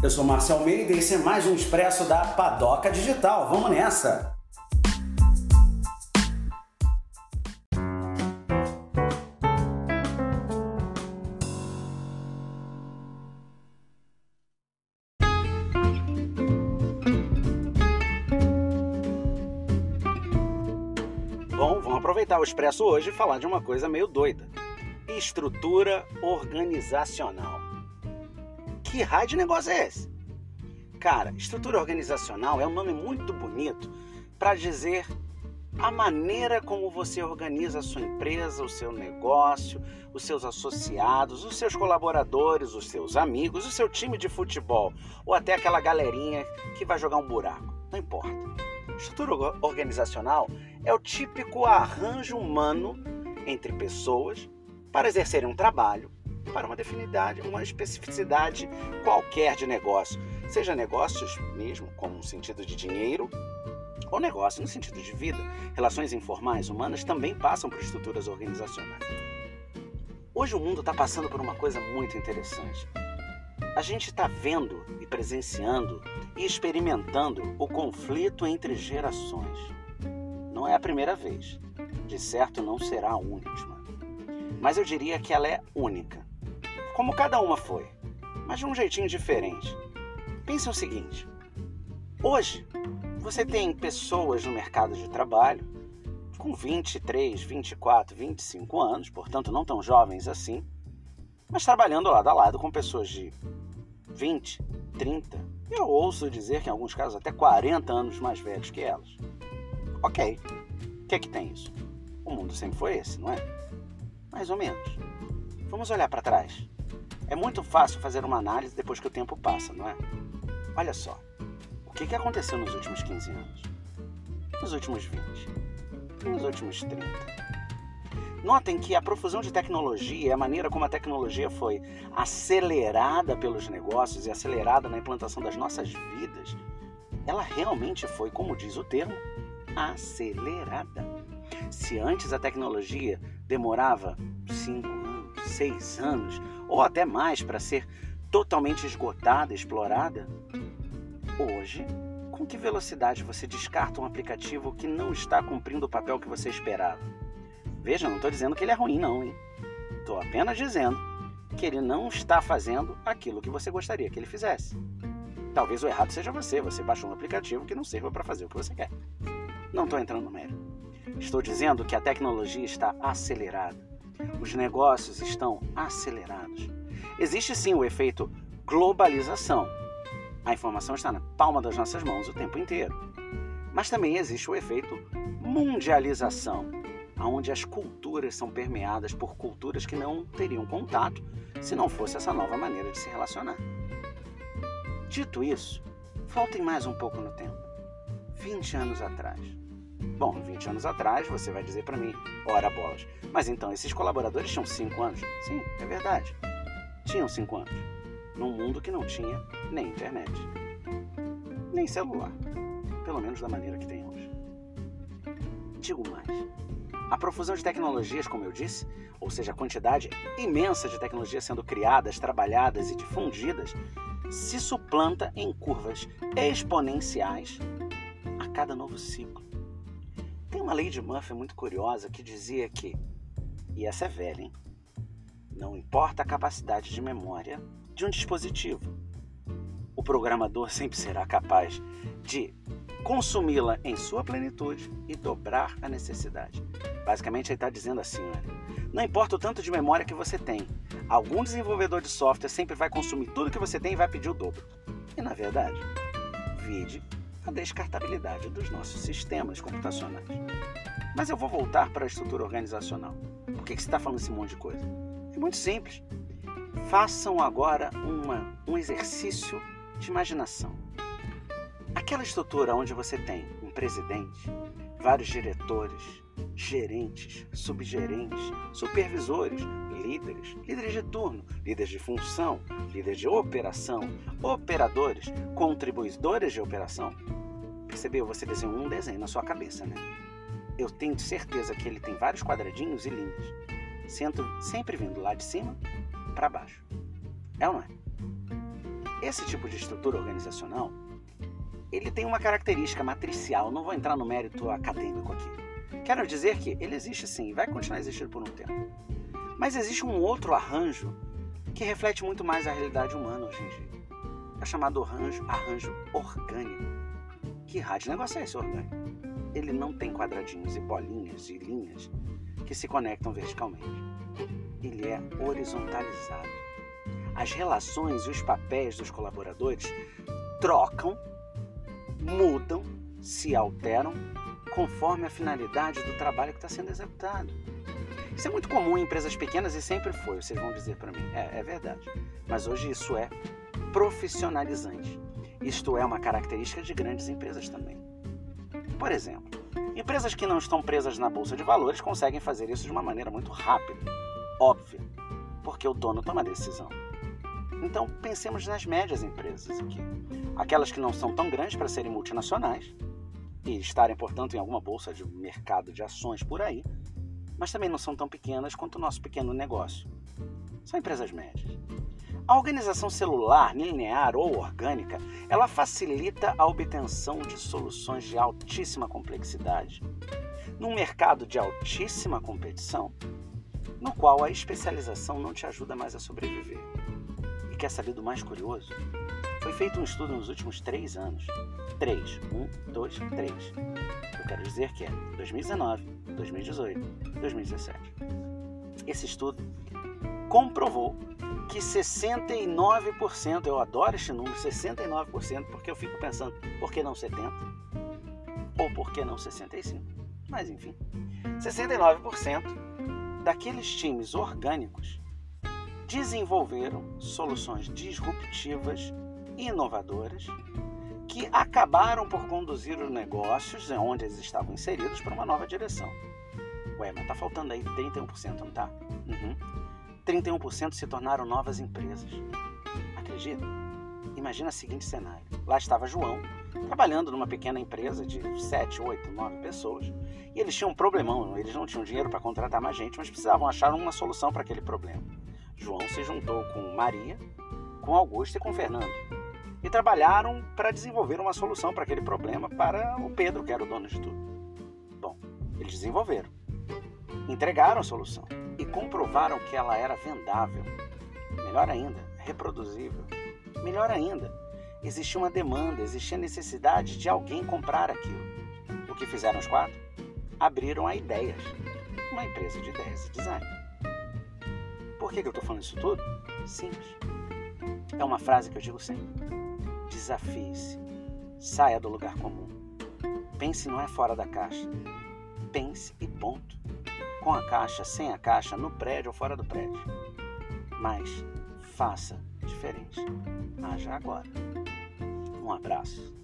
Eu sou Marcel Almeida e esse é mais um Expresso da Padoca Digital. Vamos nessa! Bom, vamos aproveitar o Expresso hoje e falar de uma coisa meio doida. Estrutura organizacional. Que raio de negócio é esse? Cara, estrutura organizacional é um nome muito bonito para dizer a maneira como você organiza a sua empresa, o seu negócio, os seus associados, os seus colaboradores, os seus amigos, o seu time de futebol ou até aquela galerinha que vai jogar um buraco. Não importa. Estrutura organizacional é o típico arranjo humano entre pessoas para exercerem um trabalho para uma definidade, uma especificidade qualquer de negócio, seja negócios mesmo como um sentido de dinheiro ou negócio no sentido de vida. Relações informais humanas também passam por estruturas organizacionais. Hoje o mundo está passando por uma coisa muito interessante. A gente está vendo e presenciando e experimentando o conflito entre gerações. Não é a primeira vez, de certo não será a última. Mas eu diria que ela é única como cada uma foi, mas de um jeitinho diferente. Pense o seguinte: hoje você tem pessoas no mercado de trabalho com 23, 24, 25 anos, portanto não tão jovens assim, mas trabalhando lado a lado com pessoas de 20, 30, eu ouço dizer que em alguns casos até 40 anos mais velhos que elas. Ok, o que é que tem isso? O mundo sempre foi esse, não é? Mais ou menos. Vamos olhar para trás. É muito fácil fazer uma análise depois que o tempo passa, não é? Olha só, o que aconteceu nos últimos 15 anos? Nos últimos 20? E nos últimos 30? Notem que a profusão de tecnologia, a maneira como a tecnologia foi acelerada pelos negócios e acelerada na implantação das nossas vidas, ela realmente foi, como diz o termo, acelerada. Se antes a tecnologia demorava 5 6 anos, ou até mais para ser totalmente esgotada, explorada? Hoje, com que velocidade você descarta um aplicativo que não está cumprindo o papel que você esperava? Veja, não estou dizendo que ele é ruim, não, hein? Estou apenas dizendo que ele não está fazendo aquilo que você gostaria que ele fizesse. Talvez o errado seja você, você baixou um aplicativo que não sirva para fazer o que você quer. Não estou entrando no mérito. Estou dizendo que a tecnologia está acelerada os negócios estão acelerados. Existe sim o efeito globalização. A informação está na palma das nossas mãos o tempo inteiro. Mas também existe o efeito mundialização, onde as culturas são permeadas por culturas que não teriam contato se não fosse essa nova maneira de se relacionar. Dito isso, voltem mais um pouco no tempo. 20 anos atrás. Bom, 20 anos atrás você vai dizer para mim, ora bolas. Mas então esses colaboradores tinham 5 anos? Sim, é verdade. Tinham 5 anos. Num mundo que não tinha nem internet, nem celular. Pelo menos da maneira que tem hoje. Digo mais. A profusão de tecnologias, como eu disse, ou seja, a quantidade imensa de tecnologias sendo criadas, trabalhadas e difundidas, se suplanta em curvas exponenciais a cada novo ciclo. Tem uma lei de Murphy muito curiosa que dizia que, e essa é velha, hein? Não importa a capacidade de memória de um dispositivo, o programador sempre será capaz de consumi-la em sua plenitude e dobrar a necessidade. Basicamente, ele está dizendo assim: olha, não importa o tanto de memória que você tem, algum desenvolvedor de software sempre vai consumir tudo que você tem e vai pedir o dobro. E na verdade, vide a descartabilidade dos nossos sistemas computacionais. Mas eu vou voltar para a estrutura organizacional. Por que, você está falando esse monte de coisa? É muito simples. Façam agora uma, um exercício de imaginação. Aquela estrutura onde você tem um presidente, vários diretores, gerentes, subgerentes, supervisores, líderes, líderes de turno, líderes de função, líderes de operação, operadores, contribuidores de operação, Percebeu? Você desenhou um desenho na sua cabeça, né? Eu tenho certeza que ele tem vários quadradinhos e linhas, sendo sempre vindo lá de cima para baixo. É ou não é? Esse tipo de estrutura organizacional, ele tem uma característica matricial, não vou entrar no mérito acadêmico aqui. Quero dizer que ele existe sim, vai continuar existindo por um tempo. Mas existe um outro arranjo que reflete muito mais a realidade humana hoje em dia. É chamado arranjo, arranjo orgânico. Que de negócio é esse orgânico? Ele não tem quadradinhos e bolinhas e linhas que se conectam verticalmente. Ele é horizontalizado. As relações e os papéis dos colaboradores trocam, mudam, se alteram conforme a finalidade do trabalho que está sendo executado. Isso é muito comum em empresas pequenas e sempre foi, vocês vão dizer para mim. É, é verdade. Mas hoje isso é profissionalizante. Isto é uma característica de grandes empresas também. Por exemplo, empresas que não estão presas na bolsa de valores conseguem fazer isso de uma maneira muito rápida, óbvia, porque o dono toma a decisão. Então pensemos nas médias empresas aqui, aquelas que não são tão grandes para serem multinacionais e estarem, portanto, em alguma bolsa de mercado de ações por aí, mas também não são tão pequenas quanto o nosso pequeno negócio. São empresas médias. A organização celular, linear ou orgânica, ela facilita a obtenção de soluções de altíssima complexidade, num mercado de altíssima competição, no qual a especialização não te ajuda mais a sobreviver. E quer saber do mais curioso? Foi feito um estudo nos últimos três anos. Três. Um, dois, três. Eu quero dizer que é 2019, 2018, 2017. Esse estudo comprovou que 69%, eu adoro este número, 69%, porque eu fico pensando, por que não 70%? Ou por que não 65%? Mas enfim, 69% daqueles times orgânicos desenvolveram soluções disruptivas inovadoras que acabaram por conduzir os negócios onde eles estavam inseridos para uma nova direção. Ué, mas tá faltando aí 31%, não tá? Uhum. 31% se tornaram novas empresas. Acredita? Imagina o seguinte cenário. Lá estava João, trabalhando numa pequena empresa de 7, 8, 9 pessoas, e eles tinham um problemão, eles não tinham dinheiro para contratar mais gente, mas precisavam achar uma solução para aquele problema. João se juntou com Maria, com Augusto e com Fernando e trabalharam para desenvolver uma solução para aquele problema para o Pedro, que era o dono de tudo. Bom, eles desenvolveram, entregaram a solução e comprovaram que ela era vendável. Melhor ainda, reproduzível. Melhor ainda, existia uma demanda, existia necessidade de alguém comprar aquilo. O que fizeram os quatro? Abriram a Ideias, uma empresa de ideias e design. Por que, eu estou falando isso tudo? Simples. É uma frase que eu digo sempre Desafie-se. Saia do lugar comum. Pense não é fora da caixa. Pense e ponto. Com a caixa, sem a caixa, no prédio ou fora do prédio. Mas faça diferente. Haja agora. Um abraço.